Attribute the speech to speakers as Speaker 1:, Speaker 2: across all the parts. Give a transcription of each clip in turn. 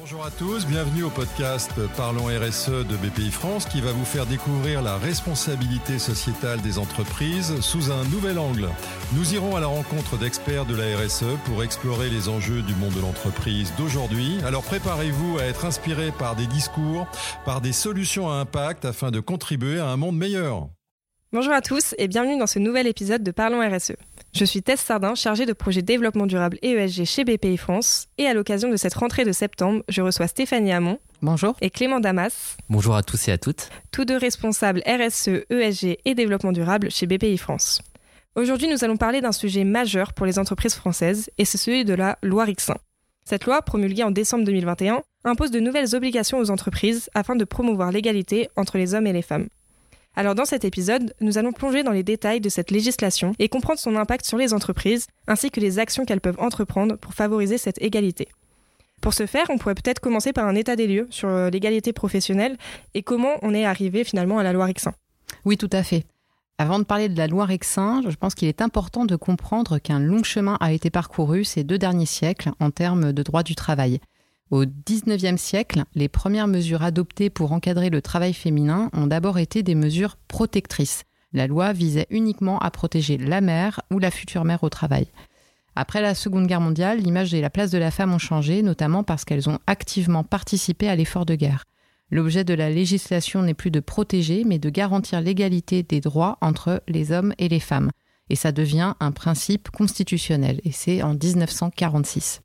Speaker 1: Bonjour à tous, bienvenue au podcast Parlons RSE de BPI France qui va vous faire découvrir la responsabilité sociétale des entreprises sous un nouvel angle. Nous irons à la rencontre d'experts de la RSE pour explorer les enjeux du monde de l'entreprise d'aujourd'hui. Alors préparez-vous à être inspiré par des discours, par des solutions à impact afin de contribuer à un monde meilleur.
Speaker 2: Bonjour à tous et bienvenue dans ce nouvel épisode de Parlons RSE. Je suis Tess Sardin, chargée de projet développement durable et ESG chez BPI France. Et à l'occasion de cette rentrée de septembre, je reçois Stéphanie Hamon.
Speaker 3: Bonjour.
Speaker 2: Et Clément Damas.
Speaker 4: Bonjour à tous et à toutes.
Speaker 2: Tous deux responsables RSE, ESG et développement durable chez BPI France. Aujourd'hui, nous allons parler d'un sujet majeur pour les entreprises françaises, et c'est celui de la loi Rixin. Cette loi, promulguée en décembre 2021, impose de nouvelles obligations aux entreprises afin de promouvoir l'égalité entre les hommes et les femmes. Alors dans cet épisode, nous allons plonger dans les détails de cette législation et comprendre son impact sur les entreprises, ainsi que les actions qu'elles peuvent entreprendre pour favoriser cette égalité. Pour ce faire, on pourrait peut-être commencer par un état des lieux sur euh, l'égalité professionnelle et comment on est arrivé finalement à la loi Rixin.
Speaker 3: Oui, tout à fait. Avant de parler de la loi Rexin, je pense qu'il est important de comprendre qu'un long chemin a été parcouru ces deux derniers siècles en termes de droit du travail. Au XIXe siècle, les premières mesures adoptées pour encadrer le travail féminin ont d'abord été des mesures protectrices. La loi visait uniquement à protéger la mère ou la future mère au travail. Après la Seconde Guerre mondiale, l'image et la place de la femme ont changé, notamment parce qu'elles ont activement participé à l'effort de guerre. L'objet de la législation n'est plus de protéger, mais de garantir l'égalité des droits entre les hommes et les femmes. Et ça devient un principe constitutionnel, et c'est en 1946.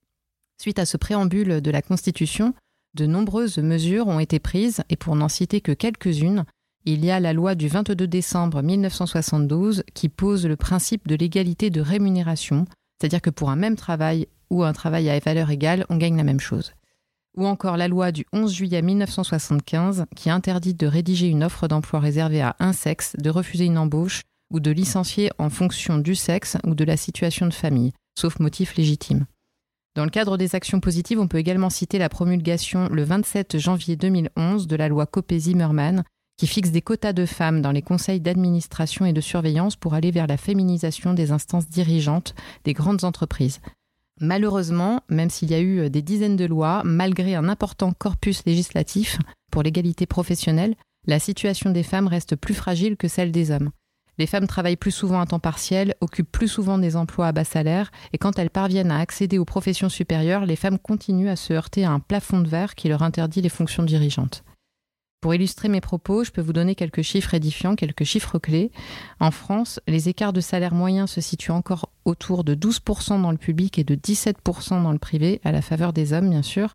Speaker 3: Suite à ce préambule de la Constitution, de nombreuses mesures ont été prises, et pour n'en citer que quelques-unes, il y a la loi du 22 décembre 1972 qui pose le principe de l'égalité de rémunération, c'est-à-dire que pour un même travail ou un travail à valeur égale, on gagne la même chose. Ou encore la loi du 11 juillet 1975 qui interdit de rédiger une offre d'emploi réservée à un sexe, de refuser une embauche ou de licencier en fonction du sexe ou de la situation de famille, sauf motif légitime. Dans le cadre des actions positives, on peut également citer la promulgation le 27 janvier 2011 de la loi Copé-Zimmermann qui fixe des quotas de femmes dans les conseils d'administration et de surveillance pour aller vers la féminisation des instances dirigeantes des grandes entreprises. Malheureusement, même s'il y a eu des dizaines de lois, malgré un important corpus législatif pour l'égalité professionnelle, la situation des femmes reste plus fragile que celle des hommes. Les femmes travaillent plus souvent à temps partiel, occupent plus souvent des emplois à bas salaire, et quand elles parviennent à accéder aux professions supérieures, les femmes continuent à se heurter à un plafond de verre qui leur interdit les fonctions dirigeantes. Pour illustrer mes propos, je peux vous donner quelques chiffres édifiants, quelques chiffres clés. En France, les écarts de salaire moyen se situent encore autour de 12% dans le public et de 17% dans le privé, à la faveur des hommes bien sûr.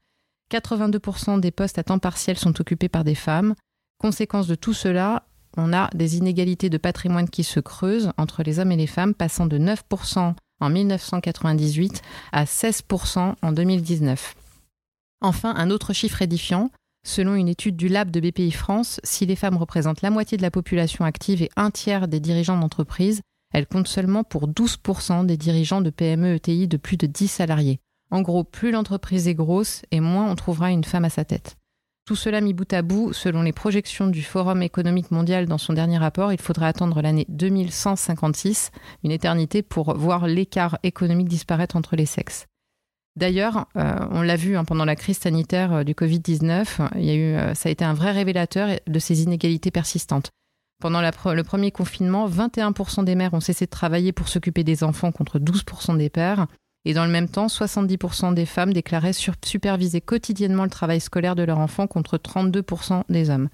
Speaker 3: 82% des postes à temps partiel sont occupés par des femmes. Conséquence de tout cela, on a des inégalités de patrimoine qui se creusent entre les hommes et les femmes, passant de 9% en 1998 à 16% en 2019. Enfin, un autre chiffre édifiant. Selon une étude du Lab de BPI France, si les femmes représentent la moitié de la population active et un tiers des dirigeants d'entreprise, elles comptent seulement pour 12% des dirigeants de PME ETI de plus de 10 salariés. En gros, plus l'entreprise est grosse et moins on trouvera une femme à sa tête. Tout cela mis bout à bout, selon les projections du Forum économique mondial dans son dernier rapport, il faudrait attendre l'année 2156, une éternité, pour voir l'écart économique disparaître entre les sexes. D'ailleurs, euh, on l'a vu hein, pendant la crise sanitaire euh, du Covid-19, il y a eu, euh, ça a été un vrai révélateur de ces inégalités persistantes. Pendant le premier confinement, 21% des mères ont cessé de travailler pour s'occuper des enfants contre 12% des pères. Et dans le même temps, 70% des femmes déclaraient superviser quotidiennement le travail scolaire de leur enfant contre 32% des hommes.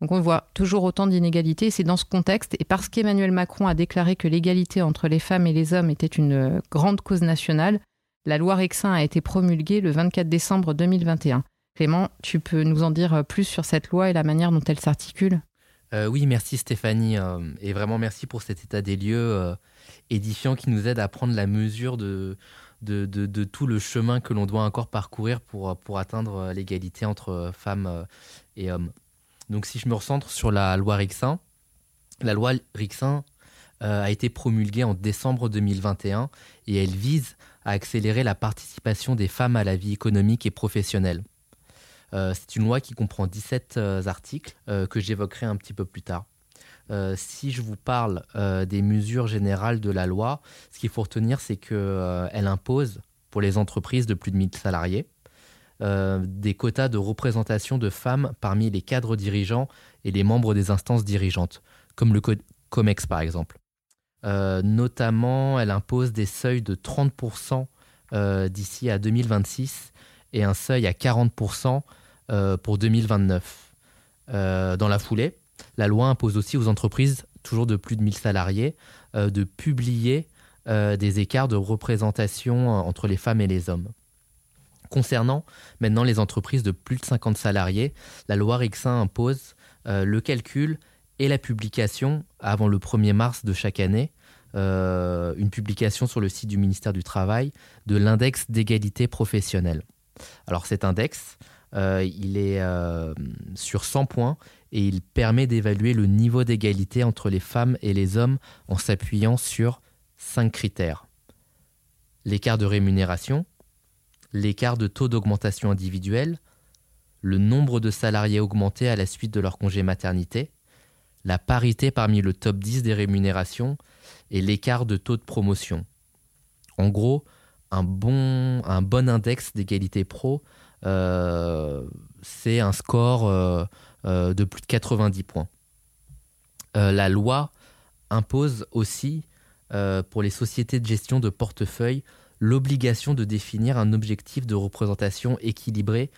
Speaker 3: Donc on voit toujours autant d'inégalités. C'est dans ce contexte, et parce qu'Emmanuel Macron a déclaré que l'égalité entre les femmes et les hommes était une euh, grande cause nationale, la loi Rexin a été promulguée le 24 décembre 2021. Clément, tu peux nous en dire plus sur cette loi et la manière dont elle s'articule?
Speaker 4: Euh, Oui, merci Stéphanie. Euh, et vraiment merci pour cet état des lieux édifiant qui nous aide à prendre la mesure de, de, tout le chemin que l'on doit encore parcourir pour, atteindre euh, l'égalité entre euh, femmes euh, et hommes. Donc si je me recentre sur la loi Rixin, la loi Rixin a été promulguée en décembre 2021 et elle vise à accélérer la participation des femmes à la vie économique et professionnelle. c'est une loi qui comprend 17 articles que j'évoquerai un petit peu plus tard. Euh, si je vous parle euh, des mesures générales de la loi, ce qu'il faut retenir, c'est qu'elle euh, impose pour les entreprises de plus de 1000 salariés des quotas de représentation de femmes parmi les cadres dirigeants et les membres des instances dirigeantes, comme le COMEX par exemple. notamment, elle impose des seuils de 30% d'ici à 2026 et un seuil à 40% pour 2029. dans la foulée, la loi impose aussi aux entreprises, toujours de plus de 1000 salariés, euh, de publier euh, des écarts de représentation euh, entre les femmes et les hommes. Concernant maintenant les entreprises de plus de 50 salariés, la loi Rixin impose le calcul et la publication avant le 1er mars de chaque année, une publication sur le site du ministère du Travail de l'index d'égalité professionnelle. Alors cet index, il est sur 100 points et il permet d'évaluer le niveau d'égalité entre les femmes et les hommes en s'appuyant sur cinq critères. L'écart de rémunération, l'écart de taux d'augmentation individuelle, le nombre de salariés augmentés à la suite de leur congé maternité, la parité parmi le top 10 des rémunérations et l'écart de taux de promotion. En gros, un bon, index d'égalité pro, euh, c'est un score euh, euh, de plus de 90 points. Euh, la loi impose aussi euh, pour les sociétés de gestion de portefeuille l'obligation de définir un objectif de représentation équilibré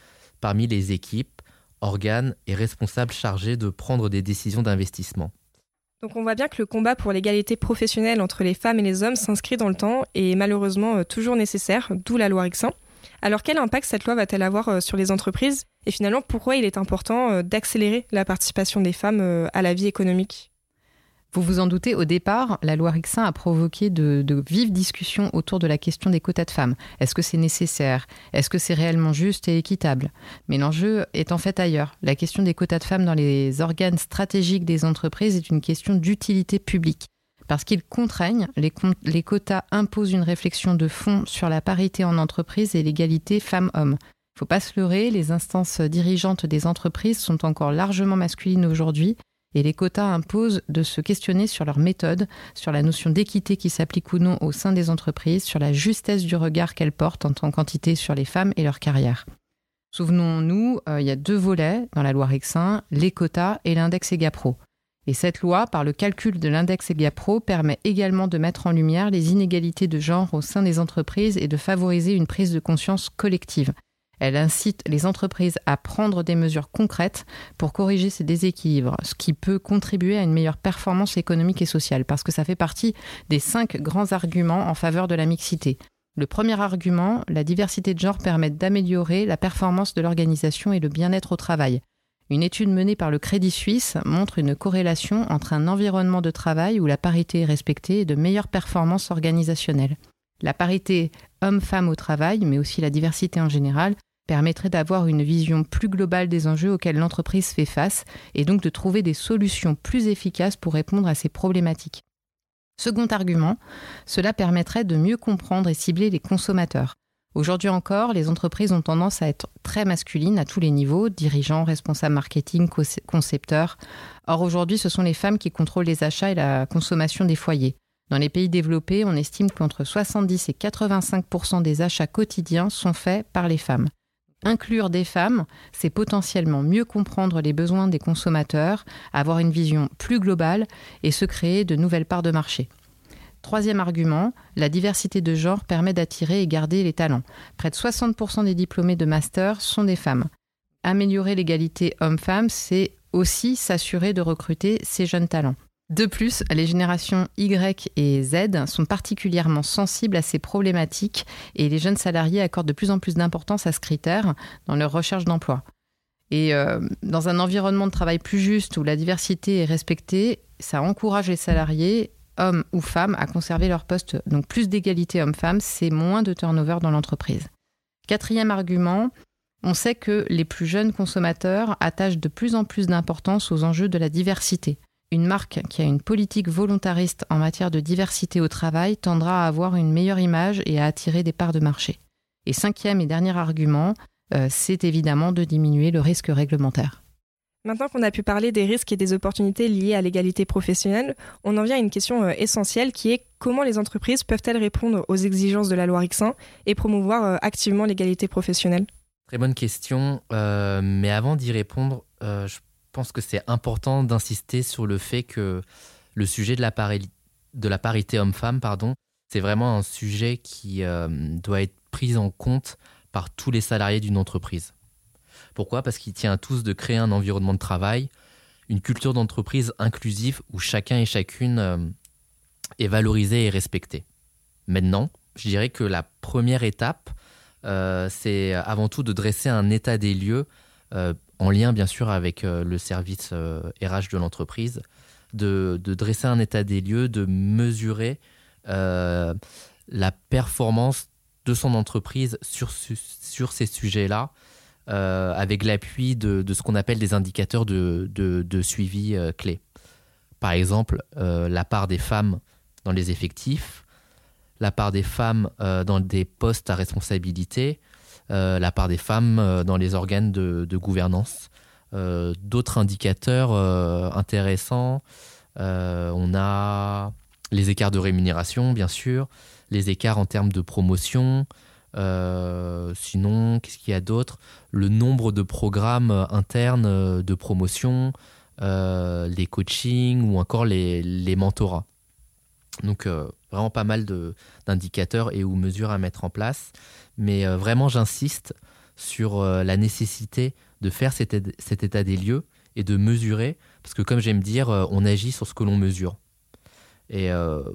Speaker 4: parmi les équipes, organes et responsables chargés de prendre des décisions d'investissement.
Speaker 2: Donc on voit bien que le combat pour l'égalité professionnelle entre les femmes et les hommes s'inscrit dans le temps et est malheureusement toujours nécessaire, d'où la loi Rixin. Alors quel impact cette loi va-t-elle avoir euh, sur les entreprises? Et finalement, pourquoi il est important euh, d'accélérer la participation des femmes euh, à la vie économique?
Speaker 3: Vous vous en doutez, au départ, la loi Rixin a provoqué de, vives discussions autour de la question des quotas de femmes. Est-ce que c'est nécessaire? Est-ce que c'est réellement juste et équitable? Mais l'enjeu est en fait ailleurs. La question des quotas de femmes dans les organes stratégiques des entreprises est une question d'utilité publique parce qu'ils contraignent, les, quotas imposent une réflexion de fond sur la parité en entreprise et l'égalité femmes-hommes. Il ne faut pas se leurrer, les instances dirigeantes des entreprises sont encore largement masculines aujourd'hui et les quotas imposent de se questionner sur leur méthode, sur la notion d'équité qui s'applique ou non au sein des entreprises, sur la justesse du regard qu'elles portent en tant qu'entité sur les femmes et leur carrière. Souvenons-nous, euh, il y a deux volets dans la loi Rexin, les quotas et l'index EGAPRO. Et cette loi, par le calcul de l'index EGAPRO, permet également de mettre en lumière les inégalités de genre au sein des entreprises et de favoriser une prise de conscience collective. Elle incite les entreprises à prendre des mesures concrètes pour corriger ces déséquilibres, ce qui peut contribuer à une meilleure performance économique et sociale, parce que ça fait partie des cinq grands arguments en faveur de la mixité. Le premier argument, la diversité de genre permet d'améliorer la performance de l'organisation et le bien-être au travail. Une étude menée par le Crédit Suisse montre une corrélation entre un environnement de travail où la parité est respectée et de meilleures performances organisationnelles. La parité homme-femme au travail, mais aussi la diversité en général, permettrait d'avoir une vision plus globale des enjeux auxquels l'entreprise fait face et donc de trouver des solutions plus efficaces pour répondre à ces problématiques. Second argument, cela permettrait de mieux comprendre et cibler les consommateurs. Aujourd'hui encore, les entreprises ont tendance à être très masculines à tous les niveaux, dirigeants, responsables marketing, concepteurs. Or aujourd'hui, ce sont les femmes qui contrôlent les achats et la consommation des foyers. Dans les pays développés, on estime qu'entre 70 et 85% des achats quotidiens sont faits par les femmes. Inclure des femmes, c'est potentiellement mieux comprendre les besoins des consommateurs, avoir une vision plus globale et se créer de nouvelles parts de marché. Troisième argument, la diversité de genre permet d'attirer et garder les talents. Près de 60% des diplômés de master sont des femmes. Améliorer l'égalité homme-femme, c'est aussi s'assurer de recruter ces jeunes talents. De plus, les générations Y et Z sont particulièrement sensibles à ces problématiques et les jeunes salariés accordent de plus en plus d'importance à ce critère dans leur recherche d'emploi. Et euh, dans un environnement de travail plus juste où la diversité est respectée, ça encourage les salariés hommes ou femmes à conserver leur poste. Donc plus d'égalité homme-femme, c'est moins de turnover dans l'entreprise. Quatrième argument, on sait que les plus jeunes consommateurs attachent de plus en plus d'importance aux enjeux de la diversité. Une marque qui a une politique volontariste en matière de diversité au travail tendra à avoir une meilleure image et à attirer des parts de marché. Et cinquième et dernier argument, euh, c'est évidemment de diminuer le risque réglementaire.
Speaker 2: Maintenant qu'on a pu parler des risques et des opportunités liées à l'égalité professionnelle, on en vient à une question euh, essentielle qui est comment les entreprises peuvent-elles répondre aux exigences de la loi Rixin et promouvoir euh, activement l'égalité professionnelle?
Speaker 4: Très bonne question. Euh, mais avant d'y répondre, je pense que c'est important d'insister sur le fait que le sujet de la, parité homme-femme, pardon, c'est vraiment un sujet qui doit être pris en compte par tous les salariés d'une entreprise. Pourquoi? Parce qu'il tient à tous de créer un environnement de travail, une culture d'entreprise inclusive où chacun et chacune est valorisé et respecté. Maintenant, je dirais que la première étape, euh, c'est avant tout de dresser un état des lieux, euh, en lien bien sûr avec euh, le service RH de l'entreprise, de, dresser un état des lieux, de mesurer la performance de son entreprise sur ces sujets-là, avec l'appui de, ce qu'on appelle des indicateurs de, suivi clés. Par exemple, la part des femmes dans les effectifs, la part des femmes euh, dans des postes à responsabilité, euh, la part des femmes euh, dans les organes de, gouvernance. D'autres indicateurs intéressants, on a les écarts de rémunération, bien sûr, les écarts en termes de promotion. Sinon, qu'est-ce qu'il y a d'autre? Le nombre de programmes internes de promotion, les coachings ou encore les, les mentorats. Donc euh, vraiment pas mal d'indicateurs et ou mesures à mettre en place. Mais euh, vraiment j'insiste sur euh, la nécessité de faire cet, état des lieux et de mesurer, parce que comme j'aime dire, on agit sur ce que l'on mesure. Et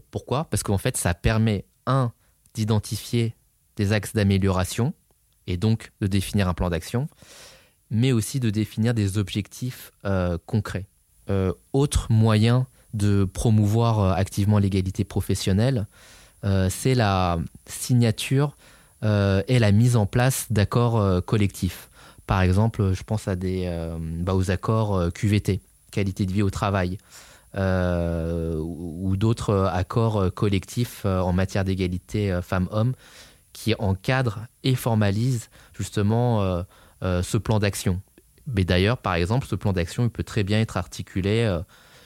Speaker 4: pourquoi? Parce qu'en fait, ça permet, un, d'identifier des axes d'amélioration, et donc de définir un plan d'action, mais aussi de définir des objectifs concrets. autre moyen de promouvoir euh, activement l'égalité professionnelle, euh, c'est la signature euh, et la mise en place d'accords collectifs. Par exemple, je pense bah, aux accords QVT, qualité de vie au travail, ou d'autres accords collectifs en matière d'égalité femmes-hommes qui encadrent et formalisent justement ce plan d'action. Mais d'ailleurs, par exemple, ce plan d'action peut très bien être articulé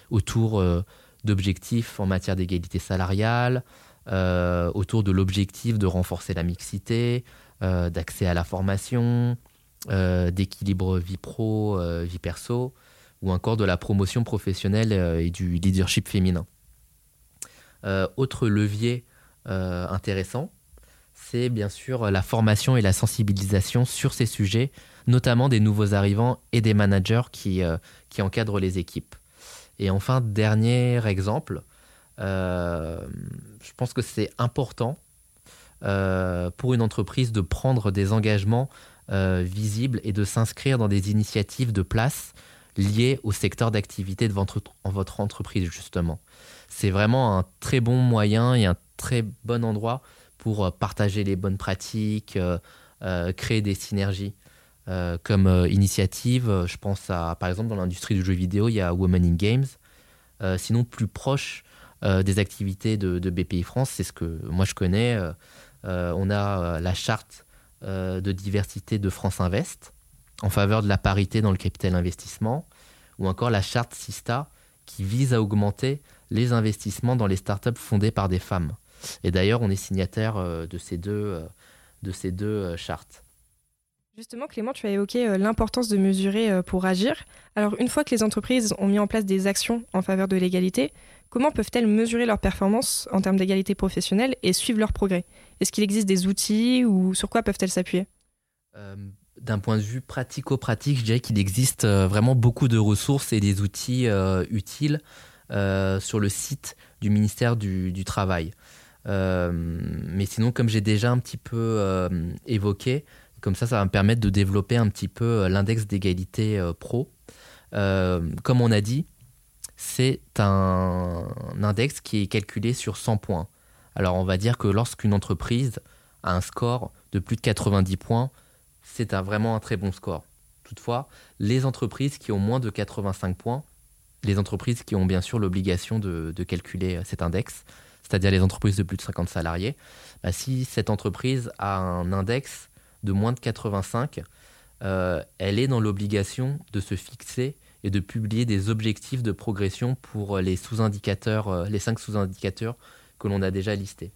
Speaker 4: autour euh, d'objectifs en matière d'égalité salariale, euh, autour de l'objectif de renforcer la mixité, euh, d'accès à la formation, d'équilibre vie pro, vie perso, ou encore de la promotion professionnelle et du leadership féminin. autre levier intéressant, c'est bien sûr la formation et la sensibilisation sur ces sujets, notamment des nouveaux arrivants et des managers qui, qui encadrent les équipes. Et enfin, dernier exemple, euh, je pense que c'est important euh, pour une entreprise de prendre des engagements euh, visibles et de s'inscrire dans des initiatives de place liées au secteur d'activité de en votre entreprise, justement. C'est vraiment un très bon moyen et un très bon endroit pour partager les bonnes pratiques, créer des synergies. Euh, comme euh, initiative. Je pense à, par exemple, dans l'industrie du jeu vidéo, il y a Women in Games. Euh, sinon, plus proche des activités de, BPI France, c'est ce que moi je connais. on a la charte de diversité de France Invest en faveur de la parité dans le capital investissement, ou encore la charte Sista qui vise à augmenter les investissements dans les startups fondées par des femmes. Et d'ailleurs, on est signataire de ces deux, de ces deux chartes.
Speaker 2: Justement, Clément, tu as évoqué euh, l'importance de mesurer euh, pour agir. Alors, une fois que les entreprises ont mis en place des actions en faveur de l'égalité, comment peuvent-elles mesurer leur performance en termes d'égalité professionnelle et suivre leur progrès? Est-ce qu'il existe des outils ou sur quoi peuvent-elles s'appuyer?
Speaker 4: Euh, D'un point de vue pratico-pratique, je dirais qu'il existe vraiment beaucoup de ressources et des outils utiles sur le site du ministère du, du Travail. Mais sinon, comme j'ai déjà un petit peu évoqué, comme ça, ça va me permettre de développer un petit peu euh, l'index d'égalité euh, pro. Euh, comme on a dit, c'est un, index qui est calculé sur 100 points. Alors on va dire que lorsqu'une entreprise a un score de plus de 90 points, c'est vraiment un très bon score. Toutefois, les entreprises qui ont moins de 85 points, les entreprises qui ont bien sûr l'obligation de, calculer cet index, c'est-à-dire les entreprises de plus de 50 salariés, bah, si cette entreprise a un index de moins de 85, euh, elle est dans l'obligation de se fixer et de publier des objectifs de progression pour les sous-indicateurs, euh, les cinq sous-indicateurs que l'on a déjà listés.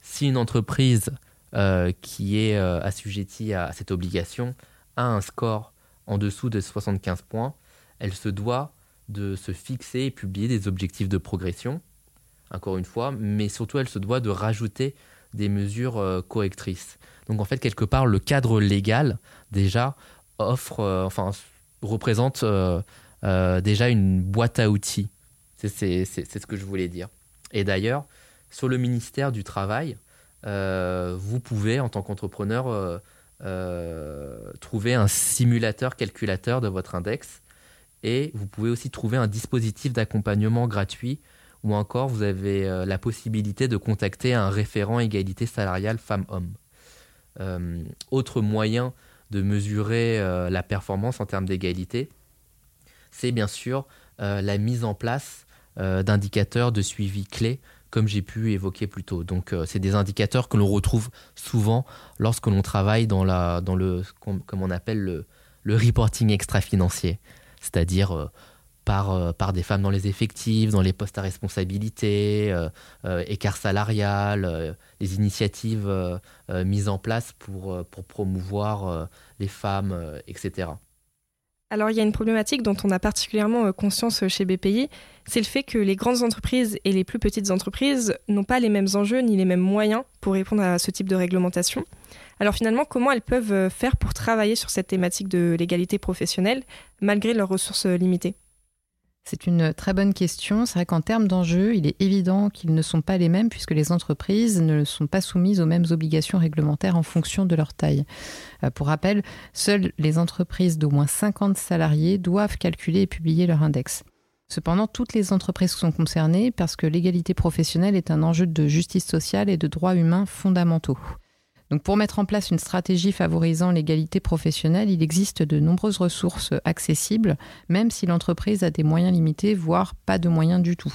Speaker 4: Si une entreprise qui est assujettie à cette obligation a un score en dessous de 75 points, elle se doit de se fixer et publier des objectifs de progression, encore une fois, mais surtout elle se doit de rajouter des mesures euh, correctrices. Donc en fait, quelque part, le cadre légal déjà offre, euh, enfin, représente euh, déjà une boîte à outils. C'est ce que je voulais dire. Et d'ailleurs, sur le ministère du Travail, vous pouvez, en tant qu'entrepreneur, trouver un simulateur calculateur de votre index et vous pouvez aussi trouver un dispositif d'accompagnement gratuit ou encore vous avez euh, la possibilité de contacter un référent égalité salariale femmes-hommes. Euh, autre moyen de mesurer euh, la performance en termes d'égalité, c'est bien sûr la mise en place d'indicateurs de suivi clés comme j'ai pu évoquer plus tôt. Donc c'est des indicateurs que l'on retrouve souvent lorsque l'on travaille dans, la, dans le, comme on appelle le, reporting extra-financier c'est-à-dire par, euh, par des femmes dans les effectifs, dans les postes à responsabilité, euh, écart salarial, les initiatives mises en place pour, pour promouvoir les femmes, etc.
Speaker 2: Alors il y a une problématique dont on a particulièrement conscience chez BPI, c'est le fait que les grandes entreprises et les plus petites entreprises n'ont pas les mêmes enjeux ni les mêmes moyens pour répondre à ce type de réglementation. Alors finalement, comment elles peuvent euh, faire pour travailler sur cette thématique de l'égalité professionnelle malgré leurs ressources euh, limitées?
Speaker 3: C'est une très bonne question. C'est vrai qu'en termes d'enjeux, il est évident qu'ils ne sont pas les mêmes puisque les entreprises ne sont pas soumises aux mêmes obligations réglementaires en fonction de leur taille. Euh, pour rappel, seules les entreprises d'au moins 50 salariés doivent calculer et publier leur index. Cependant, toutes les entreprises sont concernées parce que l'égalité professionnelle est un enjeu de justice sociale et de droits humains fondamentaux. Donc pour mettre en place une stratégie favorisant l'égalité professionnelle, il existe de nombreuses ressources accessibles, même si l'entreprise a des moyens limités, voire pas de moyens du tout.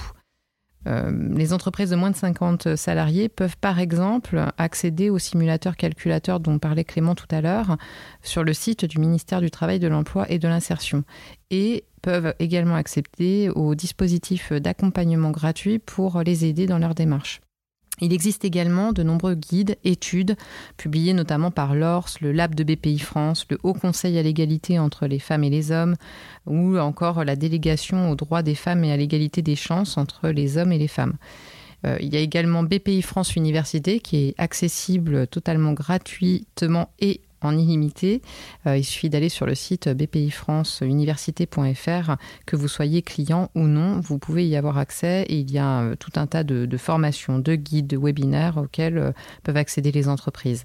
Speaker 3: Euh, les entreprises de moins de 50 salariés peuvent par exemple accéder au simulateur calculateur dont parlait Clément tout à l'heure sur le site du ministère du Travail, de l'Emploi et de l'Insertion et peuvent également accéder au dispositif d'accompagnement gratuit pour les aider dans leur démarche. Il existe également de nombreux guides, études, publiés notamment par l'ORS, le Lab de BPI France, le Haut Conseil à l'égalité entre les femmes et les hommes, ou encore la délégation aux droits des femmes et à l'égalité des chances entre les hommes et les femmes. Euh, il y a également BPI France Université qui est accessible totalement gratuitement et en illimité. Euh, il suffit d'aller sur le site BPI France université.fr, que vous soyez client ou non, vous pouvez y avoir accès et il y a euh, tout un tas de, de formations, de guides, de webinaires auxquels euh, peuvent accéder les entreprises.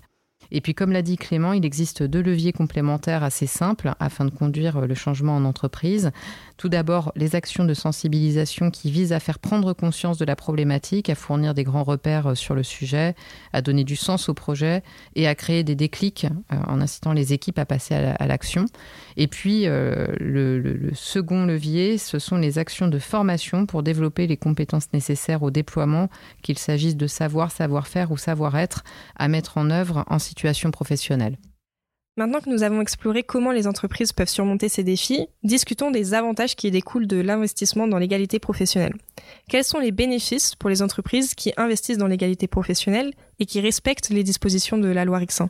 Speaker 3: Et puis, comme l'a dit Clément, il existe deux leviers complémentaires assez simples afin de conduire le changement en entreprise. Tout d'abord, les actions de sensibilisation qui visent à faire prendre conscience de la problématique, à fournir des grands repères euh, sur le sujet, à donner du sens au projet et à créer des déclics euh, en incitant les équipes à passer à l'action. Et puis, euh, le, second levier, ce sont les actions de formation pour développer les compétences nécessaires au déploiement, qu'il s'agisse de savoir, savoir-faire ou savoir-être à mettre en œuvre en situation professionnelle.
Speaker 2: Maintenant que nous avons exploré comment les entreprises peuvent surmonter ces défis, discutons des avantages qui découlent de l'investissement dans l'égalité professionnelle. Quels sont les bénéfices pour les entreprises qui investissent dans l'égalité professionnelle et qui respectent les dispositions de la loi Rixin?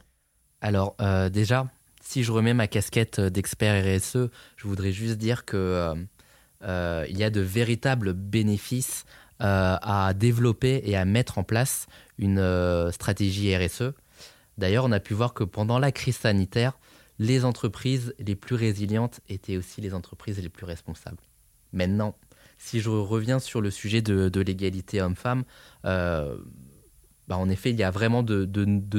Speaker 4: Alors euh, déjà, si je remets ma casquette d'expert RSE, je voudrais juste dire que euh, euh, il y a de véritables bénéfices à développer et à mettre en place une stratégie RSE D'ailleurs, on a pu voir que pendant la crise sanitaire, les entreprises les plus résilientes étaient aussi les entreprises les plus responsables. Maintenant, si je reviens sur le sujet de, l'égalité homme-femme, euh, bah, en effet, il y a vraiment de,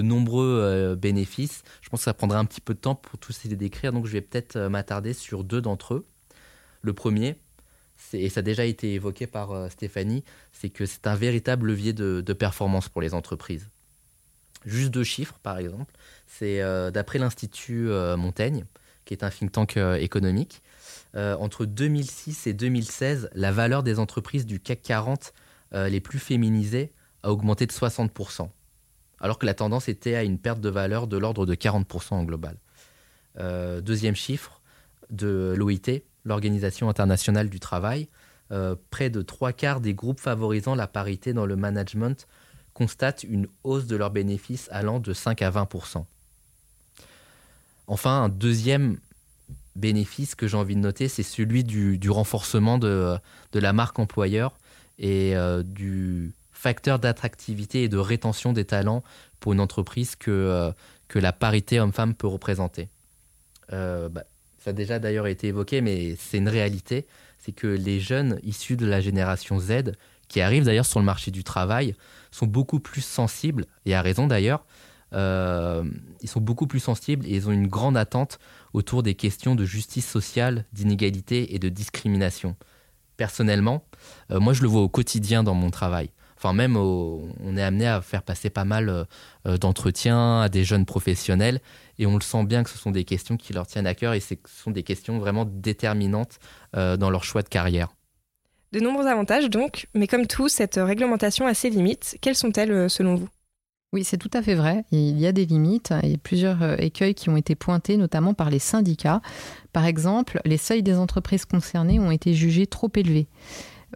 Speaker 4: nombreux euh, bénéfices. Je pense que ça prendra un petit peu de temps pour tous les décrire, donc je vais peut-être euh, m'attarder sur deux d'entre eux. Le premier, et ça a déjà été évoqué par Stéphanie, c'est que c'est un véritable levier de performance pour les entreprises. Juste deux chiffres, par exemple. C'est euh, d'après l'Institut euh, Montaigne, qui est un think tank euh, économique. entre 2006 et 2016, la valeur des entreprises du CAC 40 les plus féminisées a augmenté de 60%, alors que la tendance était à une perte de valeur de l'ordre de 40% en global. deuxième chiffre de l'OIT, l'Organisation internationale du travail, près de trois quarts des groupes favorisant la parité dans le management constatent une hausse de leurs bénéfices allant de 5 à 20% Enfin, un deuxième bénéfice que j'ai envie de noter, c'est celui du, renforcement de, la marque employeur et euh, du facteur d'attractivité et de rétention des talents pour une entreprise que, euh, la parité homme-femme peut représenter. Euh, bah, ça a déjà d'ailleurs été évoqué, mais c'est une réalité, c'est que les jeunes issus de la génération Z, qui arrivent d'ailleurs sur le marché du travail, sont beaucoup plus sensibles, et à raison d'ailleurs, euh, ils sont beaucoup plus sensibles et ils ont une grande attente autour des questions de justice sociale, d'inégalité et de discrimination. Personnellement, euh, moi je le vois au quotidien dans mon travail. Enfin même on est amené à faire passer pas mal euh, d'entretiens à des jeunes professionnels et on le sent bien que ce sont des questions qui leur tiennent à cœur et ce sont des questions vraiment déterminantes dans leur choix de carrière.
Speaker 2: De nombreux avantages donc, mais comme tout, cette réglementation a ses limites. Quelles sont-elles selon vous?
Speaker 3: Oui, c'est tout à fait vrai. Il y a des limites et plusieurs euh, écueils qui ont été pointés, notamment par les syndicats. Par exemple, les seuils des entreprises concernées ont été jugés trop élevés.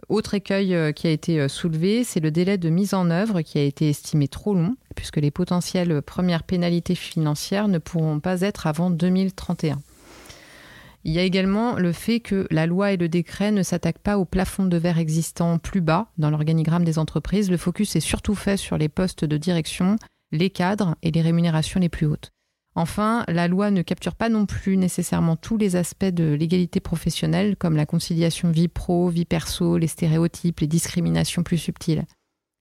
Speaker 3: Autre écueil euh, qui a été euh, soulevé, c'est le délai de mise en œuvre qui a été estimé trop long, puisque les potentielles premières pénalités financières ne pourront pas être avant 2031. Il y a également le fait que la loi et le décret ne s'attaquent pas au plafond de verre existant plus bas dans l'organigramme des entreprises. Le focus est surtout fait sur les postes de direction, les cadres et les rémunérations les plus hautes. Enfin, la loi ne capture pas non plus nécessairement tous les aspects de l'égalité professionnelle, comme la conciliation vie pro, vie perso, les stéréotypes, les discriminations plus subtiles.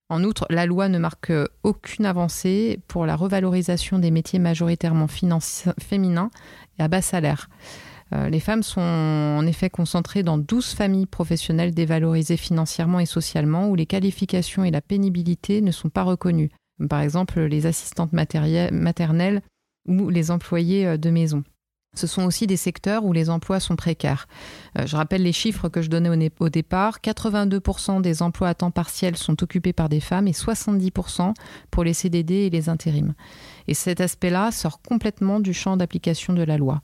Speaker 3: En outre, la loi ne marque aucune avancée pour la revalorisation des métiers majoritairement féminins et à bas salaire. Euh, les femmes sont en effet concentrées dans 12 familles professionnelles dévalorisées financièrement et socialement où les qualifications et la pénibilité ne sont pas reconnues, par exemple les assistantes maternelles ou les employés euh, de maison. Ce sont aussi des secteurs où les emplois sont précaires. Euh, je rappelle les chiffres que je donnais au, départ. 82% des emplois à temps partiel sont occupés par des femmes et 70% pour les CDD et les intérims. Et cet aspect-là sort complètement du champ d'application de la loi.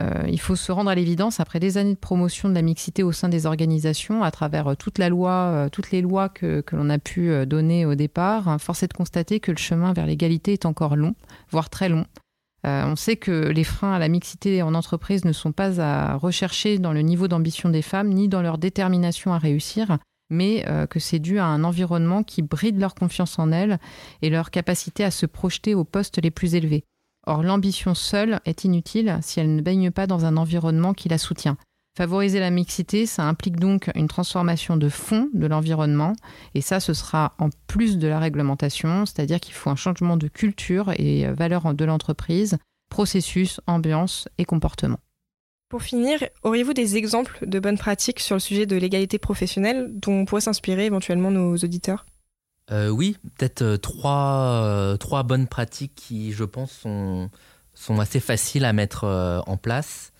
Speaker 3: Euh, il faut se rendre à l'évidence, après des années de promotion de la mixité au sein des organisations, à travers euh, toute la loi, euh, toutes les lois que, l'on a pu donner au départ, hein, force est de constater que le chemin vers l'égalité est encore long, voire très long. on sait que les freins à la mixité en entreprise ne sont pas à rechercher dans le niveau d'ambition des femmes, ni dans leur détermination à réussir, mais que c'est dû à un environnement qui bride leur confiance en elles et leur capacité à se projeter aux postes les plus élevés. Or, l'ambition seule est inutile si elle ne baigne pas dans un environnement qui la soutient. Favoriser la mixité, ça implique donc une transformation de fond de l'environnement, et ça, ce sera en plus de la réglementation, c'est-à-dire qu'il faut un changement de culture et valeur de l'entreprise, processus, ambiance et comportement.
Speaker 2: Pour finir, auriez-vous des exemples de bonnes pratiques sur le sujet de l'égalité professionnelle dont on pourrait s'inspirer éventuellement nos auditeurs?
Speaker 4: Euh, oui, peut-être euh, trois, euh, trois bonnes pratiques qui, je pense, sont, sont assez faciles à mettre en place.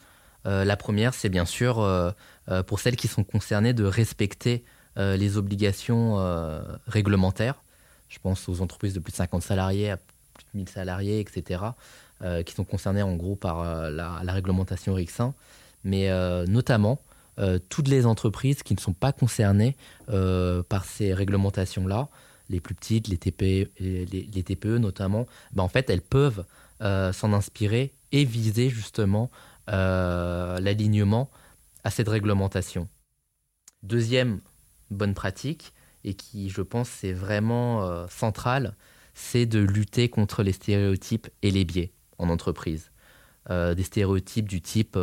Speaker 4: la première, c'est bien sûr pour celles qui sont concernées de respecter les obligations réglementaires. Je pense aux entreprises de plus de 50 salariés à plus de 1000 salariés, etc., qui sont concernées en gros par la, réglementation RIC1, mais notamment toutes les entreprises qui ne sont pas concernées par ces réglementations-là les plus petites, les TPE, notamment, ben en fait, elles peuvent euh, s'en inspirer et viser justement euh, l'alignement à cette réglementation. Deuxième bonne pratique, et qui, je pense, c'est vraiment euh, central, c'est de lutter contre les stéréotypes et les biais en entreprise. des stéréotypes du type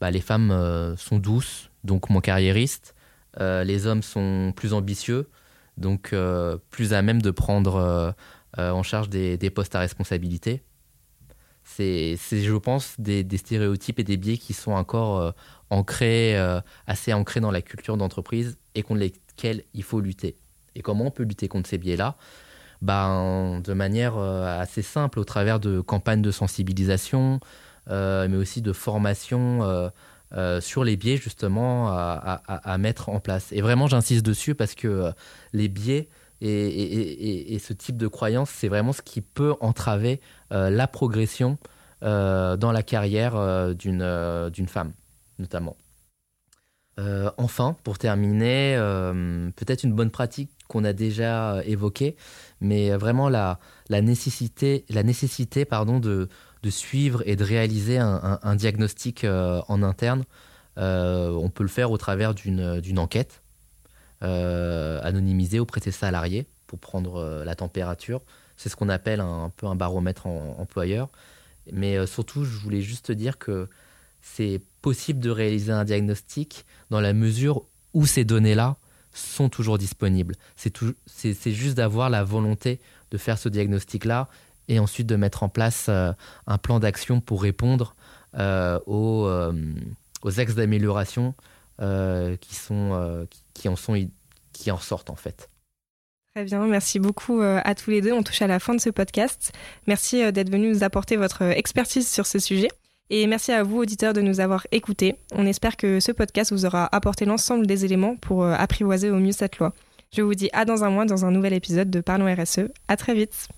Speaker 4: bah, les femmes sont douces, donc moins carriéristes, les hommes sont plus ambitieux, donc euh, plus à même de prendre euh, euh, en charge des, postes à responsabilité. C'est, je pense, des, stéréotypes et des biais qui sont encore ancrés, assez ancrés dans la culture d'entreprise et contre lesquels il faut lutter. Et comment on peut lutter contre ces biais-là? Ben, De manière assez simple, au travers de campagnes de sensibilisation, mais aussi de formation sur les biais justement à, mettre en place. Et vraiment, j'insiste dessus parce que euh, les biais et, ce type de croyance, c'est vraiment ce qui peut entraver euh, la progression dans la carrière d'une femme, notamment. enfin, pour terminer, peut-être une bonne pratique qu'on a déjà évoquée, mais vraiment la, la nécessité, la nécessité pardon, de, de suivre et de réaliser un, diagnostic en interne. on peut le faire au travers d'une enquête anonymisée auprès des salariés pour prendre la température. C'est ce qu'on appelle un, peu un baromètre employeur. Mais euh, surtout, je voulais juste dire que c'est possible de réaliser un diagnostic dans la mesure où ces données-là sont toujours disponibles. C'est juste d'avoir la volonté de faire ce diagnostic-là et ensuite de mettre en place euh, un plan d'action pour répondre euh, aux, aux, axes d'amélioration qui, sont, qui, en sortent en fait.
Speaker 2: Très bien, merci beaucoup euh, à tous les deux. On touche à la fin de ce podcast. Merci euh, d'être venus nous apporter votre euh, expertise sur ce sujet. Et merci à vous, auditeurs, de nous avoir écoutés. On espère que ce podcast vous aura apporté l'ensemble des éléments pour apprivoiser au mieux cette loi. Je vous dis à dans un mois dans un nouvel épisode de Parlons RSE. À très vite.